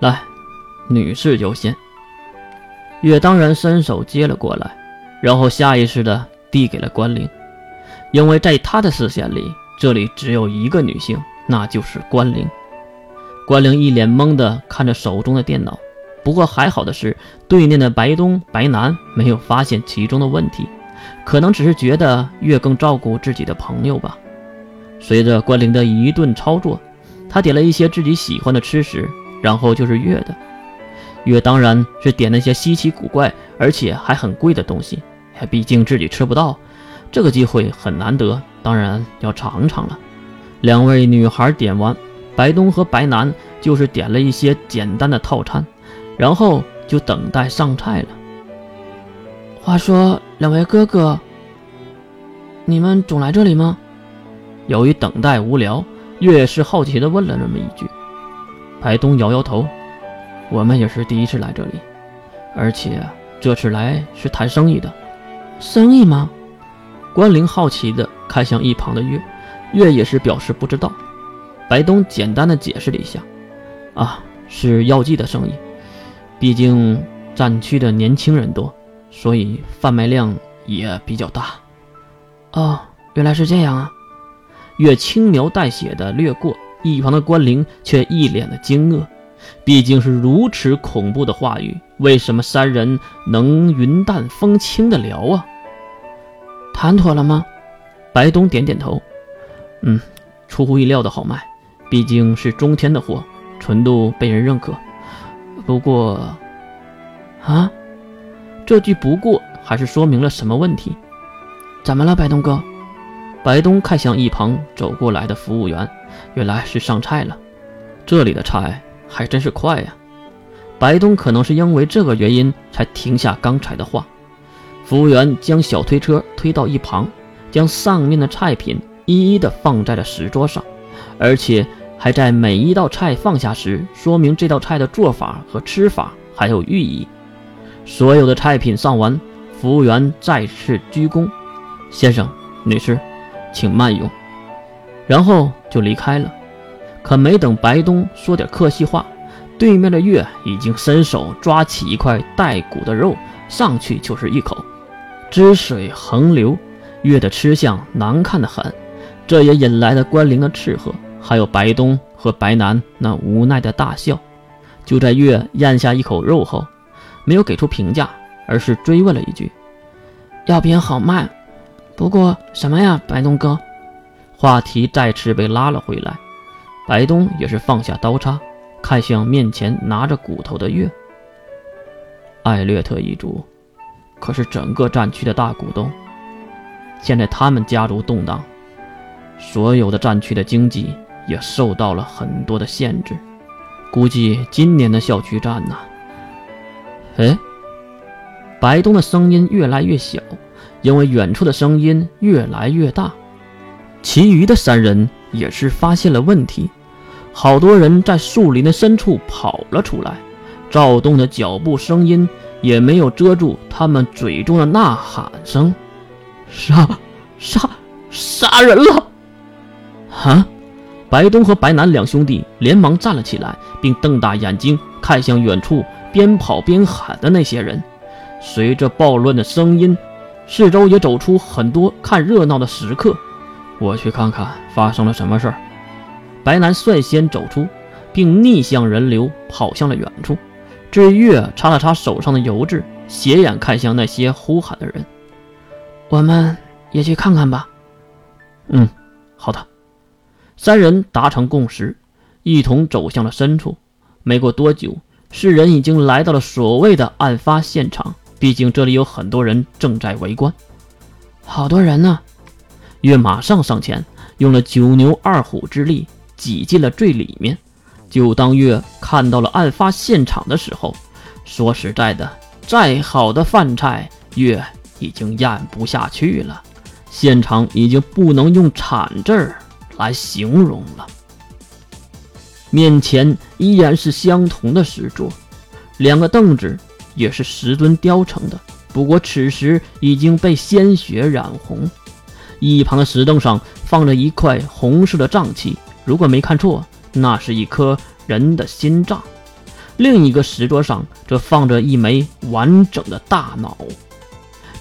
来，女士优先。月当然伸手接了过来，然后下意识的递给了关灵，因为在他的视线里，这里只有一个女性，那就是关灵。关灵一脸懵的看着手中的电脑，不过还好的是，对面的白东、白南没有发现其中的问题，可能只是觉得月更照顾自己的朋友吧。随着关灵的一顿操作，他点了一些自己喜欢的吃食，然后就是月的。月当然是点那些稀奇古怪而且还很贵的东西，毕竟自己吃不到，这个机会很难得，当然要尝尝了。两位女孩点完，白东和白南就是点了一些简单的套餐，然后就等待上菜了。话说，两位哥哥，你们总来这里吗？由于等待无聊，月是好奇地问了那么一句。白东摇摇头。我们也是第一次来这里，而且这次来是谈生意的。生意吗？关灵好奇地看向一旁的月，月也是表示不知道。白东简单的解释了一下：“啊，是药剂的生意。毕竟战区的年轻人多，所以贩卖量也比较大。”哦，原来是这样啊！月轻描淡写的掠过，一旁的关灵却一脸的惊愕。毕竟是如此恐怖的话语，为什么三人能云淡风轻的聊啊？谈妥了吗？白东点点头。嗯，出乎意料的好卖，毕竟是中天的货，纯度被人认可。不过，啊，这句不过还是说明了什么问题？怎么了，白东哥？白东看向一旁走过来的服务员，原来是上菜了。这里的菜。还真是快呀！白东可能是因为这个原因才停下刚才的话。服务员将小推车推到一旁，将上面的菜品一一的放在了石桌上，而且还在每一道菜放下时说明这道菜的做法和吃法还有寓意。所有的菜品上完，服务员再次鞠躬：“先生、女士，请慢用。”然后就离开了。可没等白东说点客气话，对面的月已经伸手抓起一块带骨的肉，上去就是一口，汁水横流，月的吃相难看的很，这也引来了关灵的斥喝，还有白东和白南那无奈的大笑。就在月咽下一口肉后，没有给出评价，而是追问了一句：“药品好卖，不过什么呀，白东哥？”话题再次被拉了回来。白东也是放下刀叉，看向面前拿着骨头的月。艾略特一族可是整个战区的大股东，现在他们家族动荡，所有的战区的经济也受到了很多的限制。估计今年的校区战呢？哎，白东的声音越来越小，因为远处的声音越来越大。其余的三人也是发现了问题。好多人在树林的深处跑了出来，躁动的脚步声音也没有遮住他们嘴中的呐喊声。杀杀杀人了！啊！白东和白南两兄弟连忙站了起来，并瞪大眼睛看向远处边跑边喊的那些人。随着暴乱的声音，四周也走出很多看热闹的食客。我去看看发生了什么事儿。白南率先走出，并逆向人流跑向了远处。至于月擦了擦手上的油渍，斜眼看向那些呼喊的人：“我们也去看看吧。”“嗯，好的。”三人达成共识，一同走向了深处。没过多久，四人已经来到了所谓的案发现场。毕竟这里有很多人正在围观。好多人呢！月马上上前，用了九牛二虎之力。挤进了最里面。就当月看到了案发现场的时候，说实在的，再好的饭菜，月已经咽不下去了。现场已经不能用惨字儿来形容了。面前依然是相同的石桌，两个凳子也是石墩雕成的，不过此时已经被鲜血染红。一旁的石凳上放着一块红色的脏器。如果没看错，那是一颗人的心脏。另一个石桌上则放着一枚完整的大脑。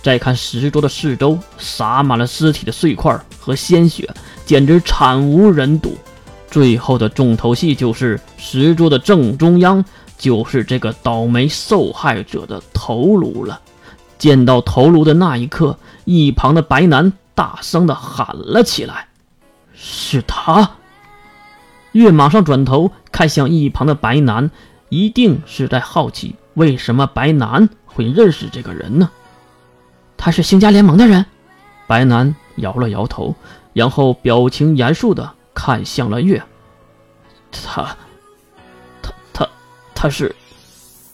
再看石桌的四周，洒满了尸体的碎块和鲜血，简直惨无人睹。最后的重头戏就是石桌的正中央，就是这个倒霉受害者的头颅了。见到头颅的那一刻，一旁的白男大声的喊了起来：“是他！”月马上转头看向一旁的白男。一定是在好奇为什么白南会认识这个人呢？他是星家联盟的人。白南摇了摇头，然后表情严肃的看向了月。他，他，是，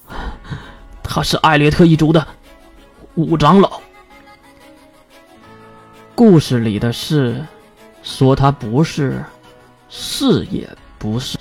他是艾略特一族的五长老。故事里的事，说他不是，是也不是。